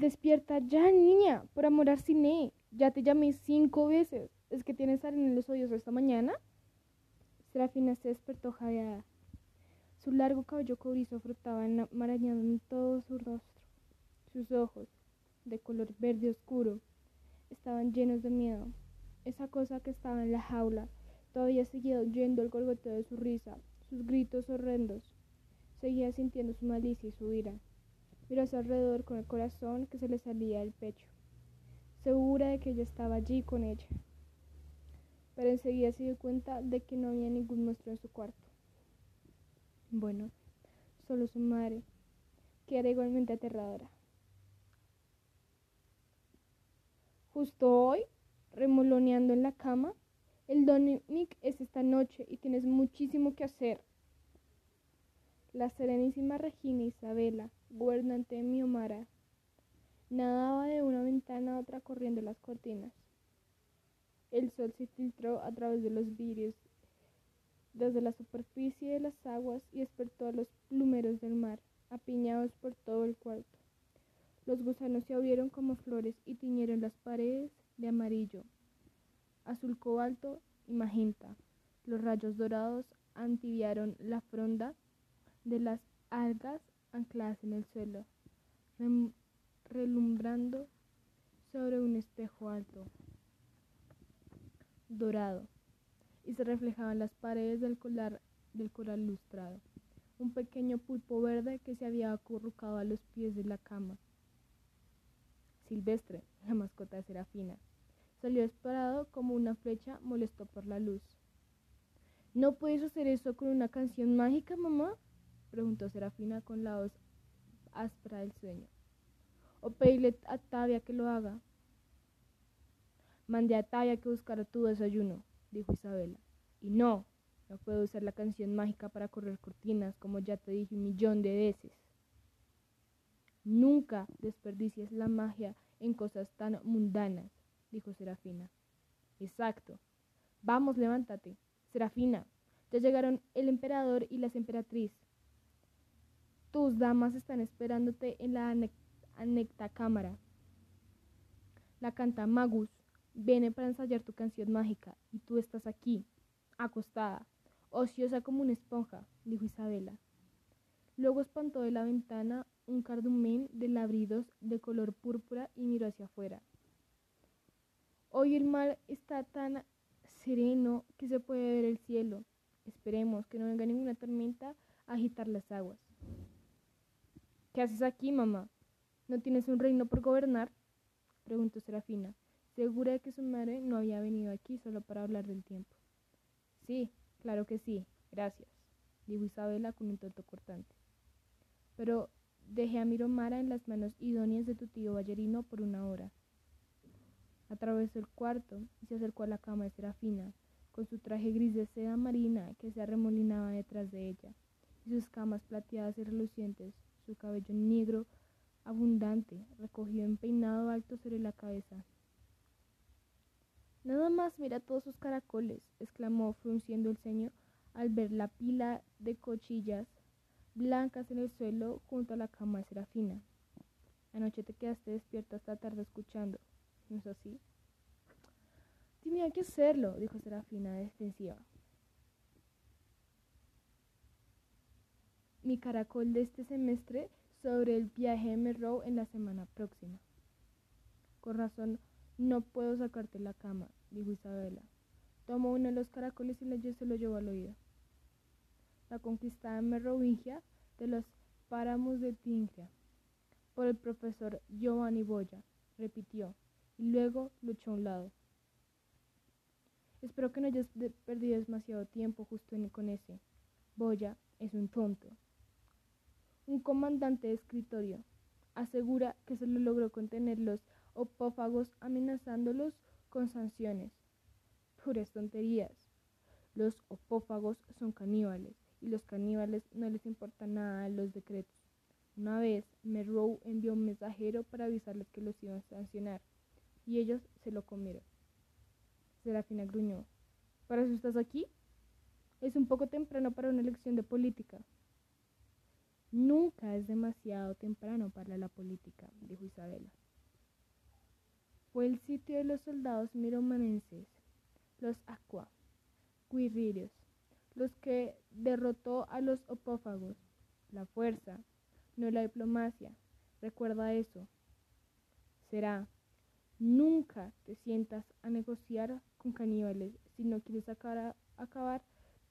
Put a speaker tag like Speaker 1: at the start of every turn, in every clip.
Speaker 1: Despierta ya, niña, por amor a cine. Ya te llamé cinco veces. ¿Es que tienes arena en los oídos esta mañana? Serafina se despertó jadeada. Su largo cabello cobrizo frotaba enmarañado en todo su rostro. Sus ojos, de color verde oscuro, estaban llenos de miedo. Esa cosa que estaba en la jaula todavía seguía oyendo el golgoteo de su risa, sus gritos horrendos. Seguía sintiendo su malicia y su ira. Miró a su alrededor con el corazón que se le salía del pecho, segura de que ella estaba allí con ella. Pero enseguida se dio cuenta de que no había ningún monstruo en su cuarto. Bueno, solo su madre, que era igualmente aterradora. Justo hoy, remoloneando en la cama, el Nick es esta noche y tienes muchísimo que hacer. La serenísima Regina Isabela, gobernante de Miomara, nadaba de una ventana a otra corriendo las cortinas. El sol se filtró a través de los vidrios desde la superficie de las aguas y despertó a los plumeros del mar, apiñados por todo el cuarto. Los gusanos se abrieron como flores y tiñeron las paredes de amarillo, azul cobalto y magenta. Los rayos dorados antiviaron la fronda de las algas ancladas en el suelo, relumbrando sobre un espejo alto, dorado y se reflejaban las paredes del, colar, del coral lustrado. Un pequeño pulpo verde que se había acurrucado a los pies de la cama. Silvestre, la mascota de Serafina, salió disparado como una flecha molesto por la luz. ¿No puedes hacer eso con una canción mágica, mamá? Preguntó Serafina con la voz áspera del sueño. O pedirle a Tavia que lo haga. Mandé a Tavia que buscara tu desayuno, dijo Isabela. Y no, no puedo usar la canción mágica para correr cortinas, como ya te dije un millón de veces. Nunca desperdicies la magia en cosas tan mundanas, dijo Serafina. Exacto. Vamos, levántate. Serafina, ya llegaron el emperador y las emperatriz. Tus damas están esperándote en la anecta cámara. La canta Magus. Viene para ensayar tu canción mágica y tú estás aquí, acostada, ociosa como una esponja, dijo Isabela. Luego espantó de la ventana un cardumen de labridos de color púrpura y miró hacia afuera. Hoy el mar está tan sereno que se puede ver el cielo. Esperemos que no venga ninguna tormenta a agitar las aguas. ¿Qué haces aquí, mamá? ¿No tienes un reino por gobernar? preguntó Serafina segura de que su madre no había venido aquí solo para hablar del tiempo. Sí, claro que sí, gracias, dijo Isabela con un tonto cortante. Pero dejé a Miromara en las manos idóneas de tu tío Ballerino por una hora. Atravesó el cuarto y se acercó a la cama de Serafina, con su traje gris de seda marina que se arremolinaba detrás de ella, y sus camas plateadas y relucientes, su cabello negro abundante, recogido en peinado alto sobre la cabeza, Nada más mira todos sus caracoles, exclamó frunciendo el ceño al ver la pila de cochillas blancas en el suelo junto a la cama de Serafina. Anoche te quedaste despierta hasta tarde escuchando, ¿no es así? Tenía que hacerlo, dijo Serafina defensiva. Mi caracol de este semestre sobre el viaje de Merrow en la semana próxima. Con razón, no puedo sacarte la cama, dijo Isabela. Tomó uno de los caracoles y le se lo llevó al oído. La conquistada Merovingia de los páramos de Tingia, por el profesor Giovanni Boya, repitió, y luego luchó a un lado. Espero que no hayas perdido demasiado tiempo justo con ese. Boya es un tonto. Un comandante de escritorio asegura que solo logró contener los opófagos amenazándolos con sanciones. Puras tonterías. Los opófagos son caníbales y los caníbales no les importa nada los decretos. Una vez, Merrow envió un mensajero para avisarles que los iban a sancionar y ellos se lo comieron. Serafina gruñó. ¿Para eso estás aquí? Es un poco temprano para una elección de política. Nunca es demasiado temprano para la política, dijo Isabela. Fue el sitio de los soldados miromanenses, los aqua, los que derrotó a los opófagos, la fuerza, no la diplomacia. Recuerda eso. Será, nunca te sientas a negociar con caníbales si no quieres acabar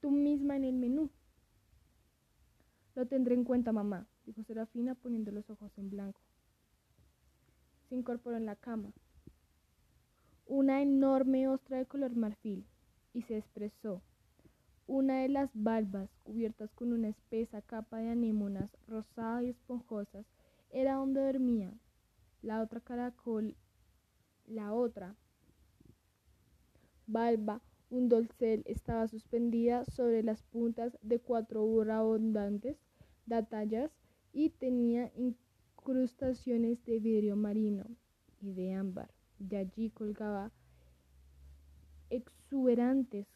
Speaker 1: tú misma en el menú. Lo tendré en cuenta, mamá, dijo Serafina poniendo los ojos en blanco. Se incorporó en la cama. Una enorme ostra de color marfil y se expresó. Una de las valvas, cubiertas con una espesa capa de anémonas rosadas y esponjosas, era donde dormía. La otra caracol, la otra valva, un dolcel, estaba suspendida sobre las puntas de cuatro abundantes datallas y tenía incrustaciones de vidrio marino y de ámbar. De allí colgaba exuberantes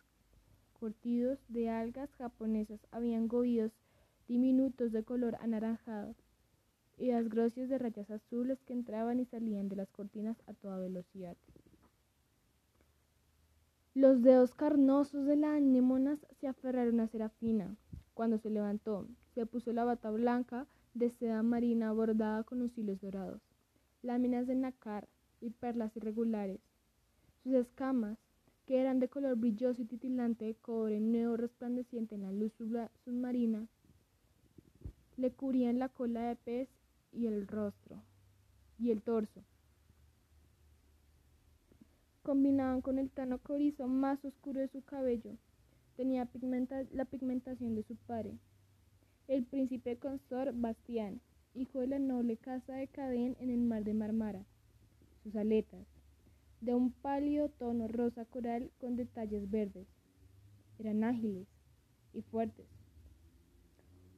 Speaker 1: cortidos de algas japonesas habían gobidos diminutos de color anaranjado y las grocias de rayas azules que entraban y salían de las cortinas a toda velocidad. Los dedos carnosos de las anémonas se aferraron a Serafina. Cuando se levantó, se puso la bata blanca de seda marina bordada con los hilos dorados, láminas de nácar y perlas irregulares. Sus escamas que eran de color brilloso y titilante de cobre nuevo resplandeciente en la luz submarina, le cubrían la cola de pez y el rostro y el torso. Combinaban con el tono corizo más oscuro de su cabello. Tenía la pigmentación de su padre, el príncipe consor Bastián, hijo de la noble casa de Cadén en el mar de Marmara. Sus aletas, de un pálido tono rosa coral con detalles verdes. Eran ágiles y fuertes.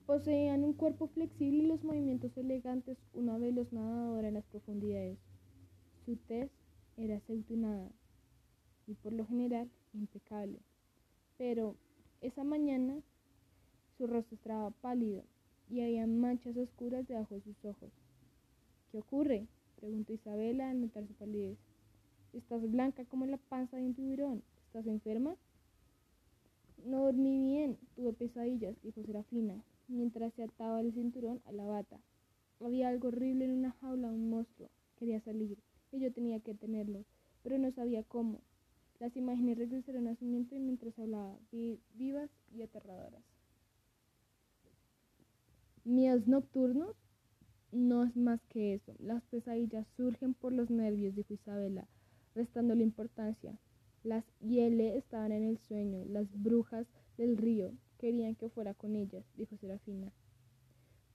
Speaker 1: Poseían un cuerpo flexible y los movimientos elegantes, una veloz nadadora en las profundidades. Su tez era aceitunada y por lo general impecable. Pero esa mañana su rostro estaba pálido y había manchas oscuras debajo de sus ojos. ¿Qué ocurre? preguntó Isabela al notar su palidez. Estás blanca como la panza de un tiburón. ¿Estás enferma? No dormí bien, tuve pesadillas, dijo Serafina, mientras se ataba el cinturón a la bata. Había algo horrible en una jaula, un monstruo. Quería salir, yo tenía que tenerlo, pero no sabía cómo. Las imágenes regresaron a su mente mientras hablaba, vivas y aterradoras. ¿Mías nocturnos? No es más que eso. Las pesadillas surgen por los nervios, dijo Isabela restando la importancia. Las Yele estaban en el sueño, las brujas del río querían que fuera con ellas, dijo Serafina.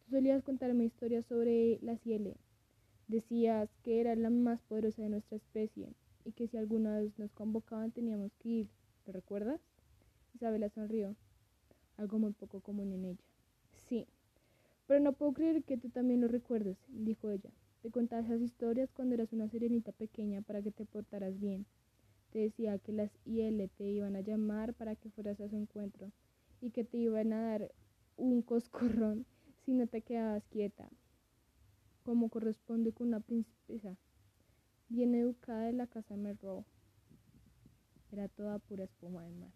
Speaker 1: Tú solías contarme historias sobre las Yele. Decías que era la más poderosa de nuestra especie y que si alguna vez nos convocaban teníamos que ir. ¿Lo recuerdas? Isabela sonrió, algo muy poco común en ella. Sí, pero no puedo creer que tú también lo recuerdes, dijo ella. Te contaba esas historias cuando eras una serenita pequeña para que te portaras bien. Te decía que las IL te iban a llamar para que fueras a su encuentro y que te iban a dar un coscorrón si no te quedabas quieta, como corresponde con una princesa bien educada de la casa Merrow. Era toda pura espuma de mar.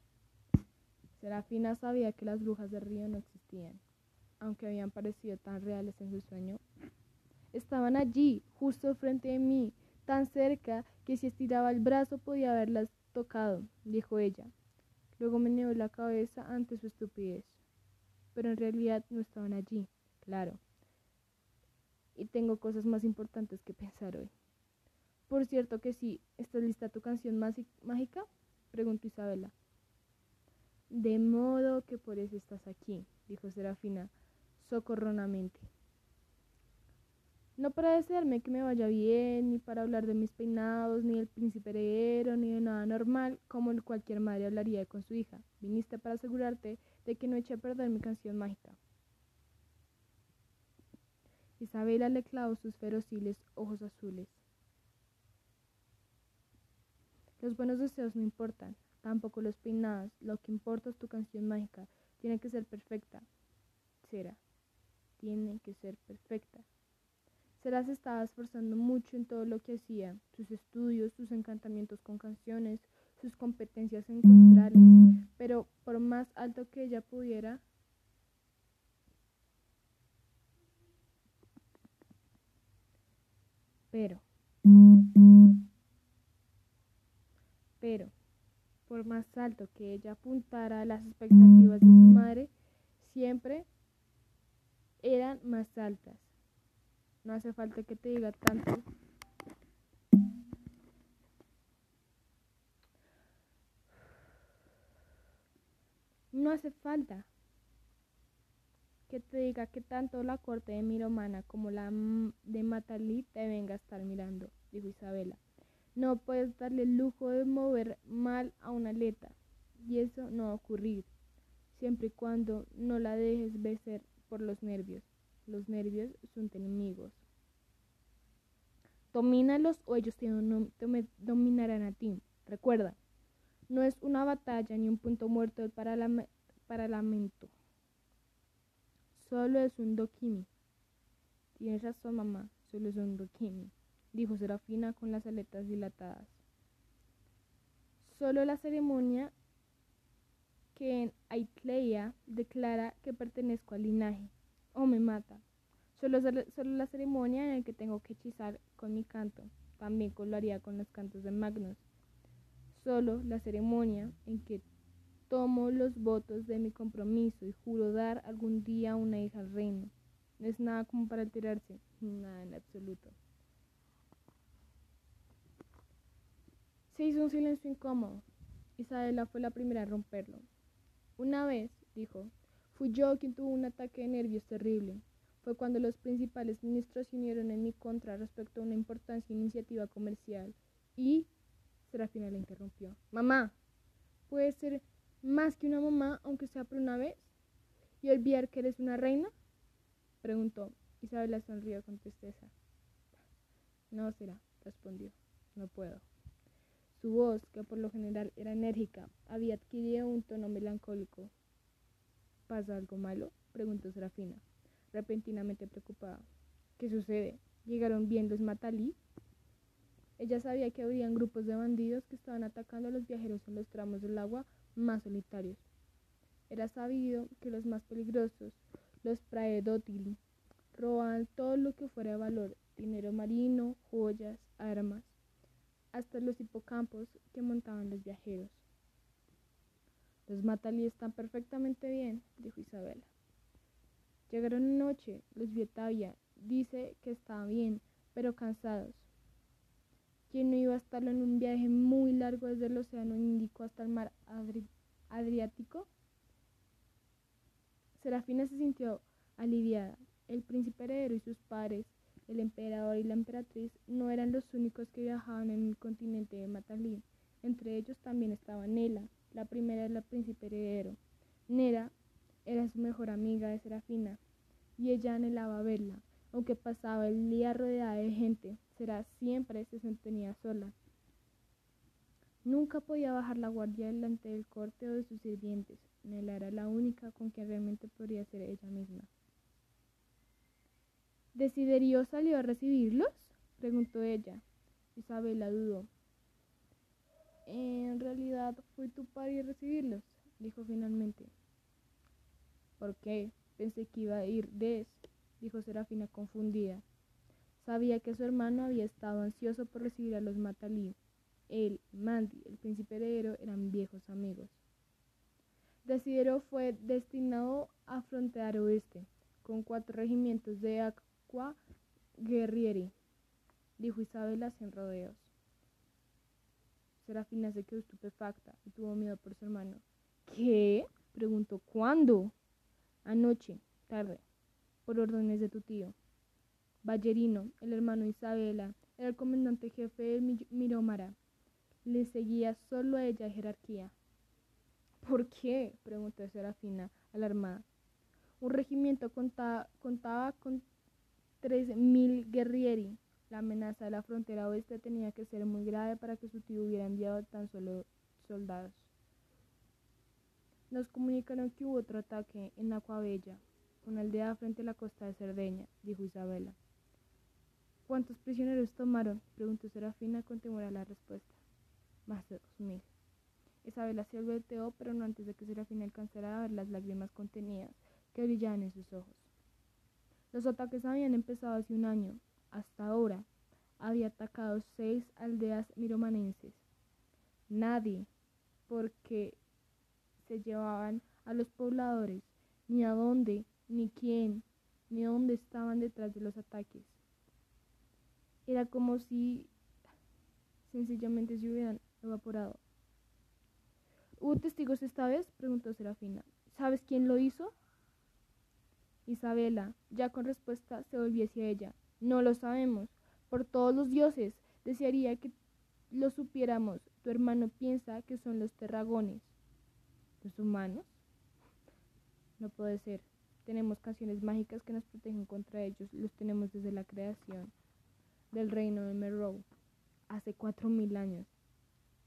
Speaker 1: Serafina sabía que las brujas del río no existían, aunque habían parecido tan reales en su sueño Estaban allí, justo frente de mí, tan cerca que si estiraba el brazo podía haberlas tocado, dijo ella. Luego me negó la cabeza ante su estupidez. Pero en realidad no estaban allí, claro. Y tengo cosas más importantes que pensar hoy. Por cierto que sí, ¿estás lista tu canción mágica? preguntó Isabela. De modo que por eso estás aquí, dijo Serafina socorronamente. No para desearme que me vaya bien, ni para hablar de mis peinados, ni del príncipe heredero, ni de nada normal, como cualquier madre hablaría con su hija. Viniste para asegurarte de que no eche a perder mi canción mágica. Isabela le clavó sus ferociles ojos azules. Los buenos deseos no importan, tampoco los peinados. Lo que importa es tu canción mágica. Tiene que ser perfecta. Será tiene que ser perfecta. Sera se estaba esforzando mucho en todo lo que hacía, sus estudios, sus encantamientos con canciones, sus competencias encontrales, pero por más alto que ella pudiera, pero, pero, por más alto que ella apuntara a las expectativas de su madre, siempre eran más altas. No hace falta que te diga tanto. No hace falta que te diga que tanto la corte de Miromana como la de Matalí te venga a estar mirando, dijo Isabela. No puedes darle el lujo de mover mal a una aleta, y eso no va a ocurrir, siempre y cuando no la dejes vencer por los nervios. Los nervios son enemigos. Domínalos o ellos te, dominarán a ti. Recuerda, no es una batalla ni un punto muerto para, la, para lamento. Solo es un dokimi. Tienes razón, mamá, solo es un dokimi, dijo Serafina con las aletas dilatadas. Solo la ceremonia que en Aitleia declara que pertenezco al linaje o me mata. Solo, solo la ceremonia en la que tengo que hechizar con mi canto. También lo haría con los cantos de Magnus. Solo la ceremonia en que tomo los votos de mi compromiso y juro dar algún día una hija al reino. No es nada como para alterarse, nada en absoluto. Se hizo un silencio incómodo. Isabela fue la primera a romperlo. Una vez, dijo, Fui yo quien tuvo un ataque de nervios terrible. Fue cuando los principales ministros se unieron en mi contra respecto a una importante iniciativa comercial. Y Serafina le interrumpió. Mamá, ¿puede ser más que una mamá, aunque sea por una vez? ¿Y olvidar que eres una reina? Preguntó. Isabela sonrió con tristeza. No será, respondió. No puedo. Su voz, que por lo general era enérgica, había adquirido un tono melancólico, ¿Pasa algo malo? preguntó Serafina, repentinamente preocupada. ¿Qué sucede? ¿Llegaron bien los Matalí? Ella sabía que habrían grupos de bandidos que estaban atacando a los viajeros en los tramos del agua más solitarios. Era sabido que los más peligrosos, los praedotili, robaban todo lo que fuera de valor, dinero marino, joyas, armas, hasta los hipocampos que montaban los viajeros. Los Matalí están perfectamente bien, dijo Isabela. Llegaron anoche, los vio Tavia. Dice que estaban bien, pero cansados. ¿Quién no iba a estarlo en un viaje muy largo desde el Océano Índico hasta el mar Adriático? Serafina se sintió aliviada. El príncipe heredero y sus padres, el emperador y la emperatriz, no eran los únicos que viajaban en el continente de Matalí. Entre ellos también estaba Nela, la primera es la príncipe heredero. Nera era su mejor amiga de Serafina y ella anhelaba verla. Aunque pasaba el día rodeada de gente, Será siempre se sostenía sola. Nunca podía bajar la guardia delante del corte o de sus sirvientes. Nela era la única con quien realmente podría ser ella misma. ¿Desiderio salió a recibirlos? preguntó ella. Isabela dudó. En realidad fue tu padre a recibirlos, dijo finalmente. ¿Por qué? Pensé que iba a ir Des, dijo Serafina confundida. Sabía que su hermano había estado ansioso por recibir a los Matalí. Él, Mandy, el príncipe heredero eran viejos amigos. Desidero fue destinado a frontear oeste, con cuatro regimientos de Aqua Guerrieri, dijo Isabela sin rodeos. Serafina se quedó estupefacta y tuvo miedo por su hermano. ¿Qué? preguntó. ¿Cuándo? Anoche, tarde, por órdenes de tu tío. Ballerino, el hermano Isabela, era el comandante jefe de Mirómara. Le seguía solo a ella jerarquía. ¿Por qué? preguntó Serafina, alarmada. Un regimiento contaba, contaba con tres mil guerrieri la amenaza de la frontera oeste tenía que ser muy grave para que su tío hubiera enviado tan solo soldados. Nos comunicaron que hubo otro ataque en Acuabella. una aldea frente a la costa de Cerdeña, dijo Isabela. ¿Cuántos prisioneros tomaron? preguntó Serafina con temor a la respuesta. Más de dos mil. Isabela se volteó, pero no antes de que Serafina alcanzara a ver las lágrimas contenidas que brillaban en sus ojos. Los ataques habían empezado hace un año. Hasta ahora había atacado seis aldeas miromanenses. Nadie, porque se llevaban a los pobladores, ni a dónde, ni quién, ni dónde estaban detrás de los ataques. Era como si sencillamente se hubieran evaporado. ¿Hubo testigos esta vez? preguntó Serafina. ¿Sabes quién lo hizo? Isabela, ya con respuesta, se volvió hacia ella. No lo sabemos. Por todos los dioses, desearía que lo supiéramos. Tu hermano piensa que son los terragones. ¿Los humanos? No puede ser. Tenemos canciones mágicas que nos protegen contra ellos. Los tenemos desde la creación del reino de Merrow. Hace cuatro mil años.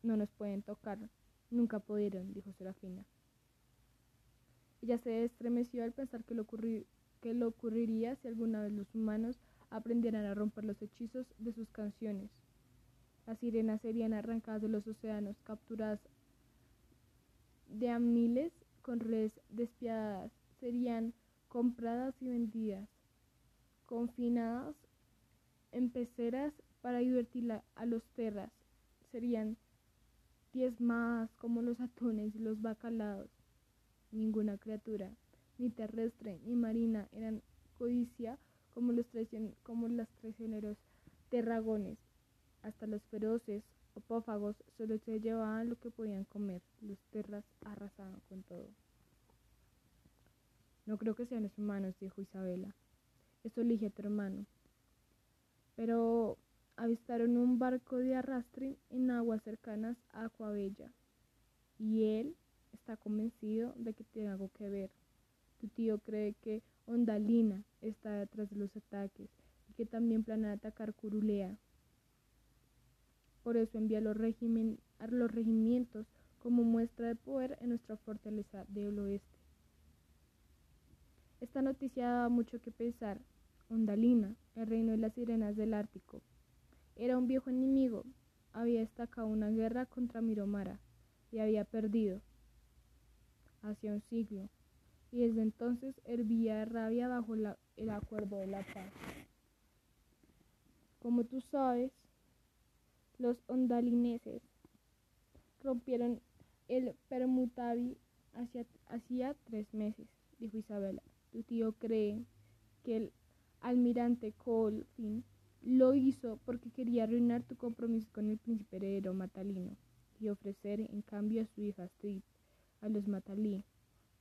Speaker 1: No nos pueden tocar. Nunca pudieron, dijo Serafina. Ella se estremeció al pensar que lo, que lo ocurriría si alguna vez los humanos aprendieran a romper los hechizos de sus canciones. Las sirenas serían arrancadas de los océanos, capturadas de a miles con redes despiadadas, serían compradas y vendidas, confinadas en peceras para divertir a los terras, serían diezmadas como los atunes y los bacalaos. Ninguna criatura, ni terrestre ni marina, eran codicia como los, como los traicioneros terragones. Hasta los feroces opófagos solo se llevaban lo que podían comer. Los terras arrasaban con todo. No creo que sean los humanos, dijo Isabela. Eso elige a tu hermano. Pero avistaron un barco de arrastre en aguas cercanas a Acuabella. Y él está convencido de que tiene algo que ver. Tu tío cree que Ondalina está detrás de los ataques y que también planea atacar Curulea. Por eso envía los a los regimientos como muestra de poder en nuestra fortaleza del oeste. Esta noticia daba mucho que pensar. Ondalina, el reino de las sirenas del Ártico, era un viejo enemigo. Había destacado una guerra contra Miromara y había perdido. Hacía un siglo y desde entonces hervía de rabia bajo el acuerdo de la paz. Como tú sabes, los ondalineses rompieron el permutavi hacía tres meses, dijo Isabela. Tu tío cree que el almirante Colfin lo hizo porque quería arruinar tu compromiso con el príncipe heredero Matalino y ofrecer en cambio a su hija Astrid a los Matalí.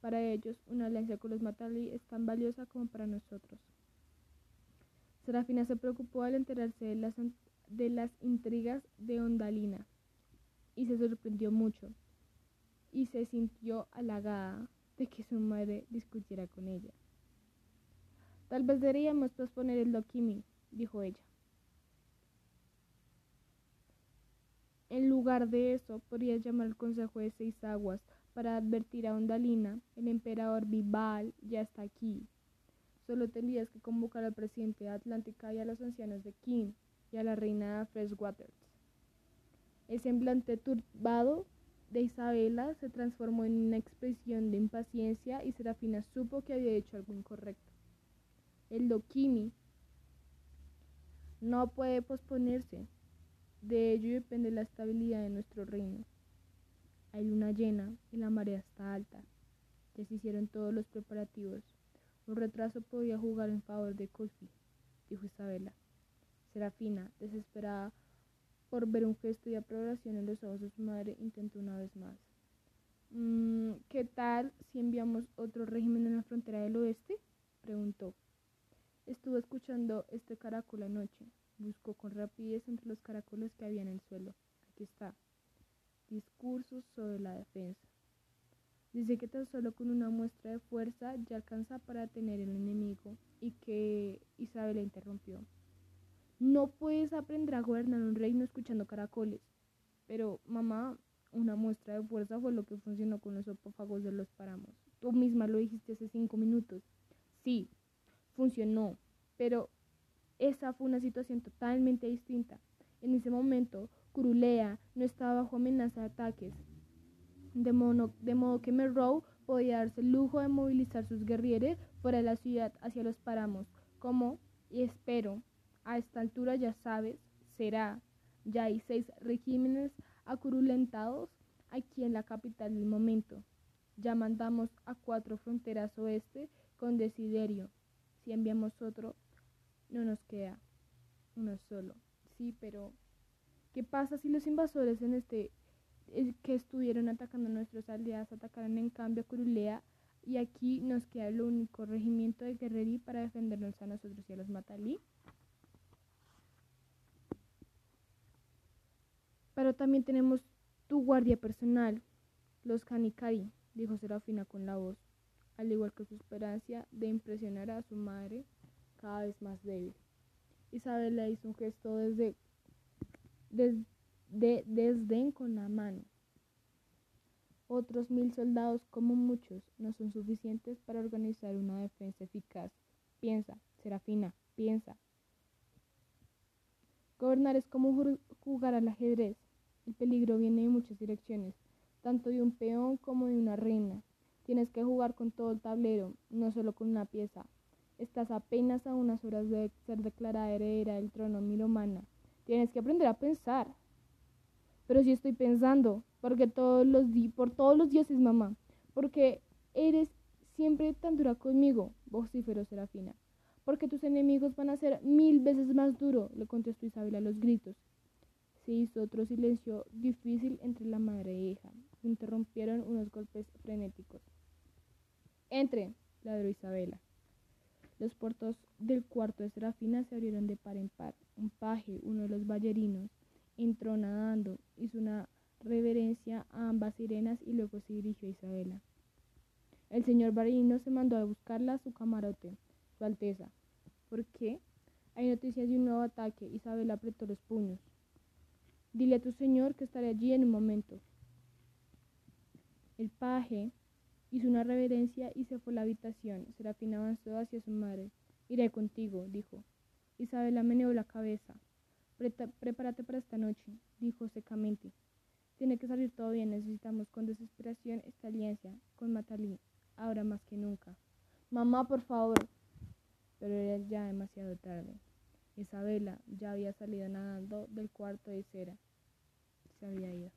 Speaker 1: Para ellos, una alianza con los Matalí es tan valiosa como para nosotros. Serafina se preocupó al enterarse de las, de las intrigas de Ondalina y se sorprendió mucho y se sintió halagada de que su madre discutiera con ella. Tal vez deberíamos posponer el Lokimi, dijo ella. En lugar de eso, podrías llamar al Consejo de Seis Aguas para advertir a Ondalina, el emperador Vival ya está aquí. Solo tendrías que convocar al presidente de Atlántica y a los ancianos de King y a la reina Freshwaters. El semblante turbado de Isabela se transformó en una expresión de impaciencia y Serafina supo que había hecho algo incorrecto. El Dokimi no puede posponerse. De ello depende la estabilidad de nuestro reino. Hay luna llena y la marea está alta. Ya se hicieron todos los preparativos. Un retraso podía jugar en favor de Colfi, dijo Isabela. Serafina, desesperada por ver un gesto de aprobación en los ojos de su madre, intentó una vez más. Mm, ¿Qué tal si enviamos otro régimen en la frontera del oeste? preguntó. Estuvo escuchando este caracol anoche. Buscó con rapidez entre los caracoles que había en el suelo. Aquí está. Discursos sobre la defensa. Dice que tan solo con una muestra de fuerza ya alcanza para tener el enemigo y que Isabel interrumpió. No puedes aprender a gobernar un reino escuchando caracoles. Pero, mamá, una muestra de fuerza fue lo que funcionó con los opófagos de los páramos. Tú misma lo dijiste hace cinco minutos. Sí, funcionó, pero esa fue una situación totalmente distinta. En ese momento, Curulea no estaba bajo amenaza de ataques, de, modo que Merrow podía darse el lujo de movilizar sus guerrilleros fuera de la ciudad hacia los páramos, como, y espero, a esta altura ya sabes, será. Ya hay seis regímenes acurulentados aquí en la capital del momento. Ya mandamos a cuatro fronteras oeste con Desiderio. Si enviamos otro, no nos queda uno solo. Sí, pero ¿qué pasa si los invasores en este eh, que estuvieron atacando a nuestros aliados atacaron en cambio a Curulea y aquí nos queda el único regimiento de Guerrerí para defendernos a nosotros y a los Matalí? Pero también tenemos tu guardia personal, los Kanikari, dijo Serafina con la voz, al igual que su esperanza de impresionar a su madre cada vez más débil. Isabel le hizo un gesto desde, de desdén con la mano. Otros mil soldados, como muchos, no son suficientes para organizar una defensa eficaz. Piensa, Serafina, piensa. Gobernar es como jugar al ajedrez. El peligro viene de muchas direcciones, tanto de un peón como de una reina. Tienes que jugar con todo el tablero, no solo con una pieza. Estás apenas a unas horas de ser declarada heredera del trono milomana. Tienes que aprender a pensar. Pero si estoy pensando, porque todos los por todos los dioses, mamá, porque eres siempre tan dura conmigo, vociferó Serafina. Porque tus enemigos van a ser mil veces más duro, le contestó Isabel a los gritos. Se hizo otro silencio difícil entre la madre e hija. Interrumpieron unos golpes frenéticos. Entre, ladró Isabela. Los puertos del cuarto de Serafina se abrieron de par en par. Un paje, uno de los ballerinos, entró nadando, hizo una reverencia a ambas sirenas y luego se dirigió a Isabela. El señor Barino se mandó a buscarla a su camarote, Su Alteza. ¿Por qué? Hay noticias de un nuevo ataque. Isabela apretó los puños. Dile a tu señor que estaré allí en un momento. El paje hizo una reverencia y se fue a la habitación. Serafina avanzó hacia su madre. Iré contigo, dijo. Isabela meneó la cabeza. Prepárate para esta noche, dijo secamente. Tiene que salir todo bien, necesitamos con desesperación esta alianza con Matalí, ahora más que nunca. Mamá, por favor. Pero era ya demasiado tarde. Isabela ya había salido nadando del cuarto de cera. Se había ido.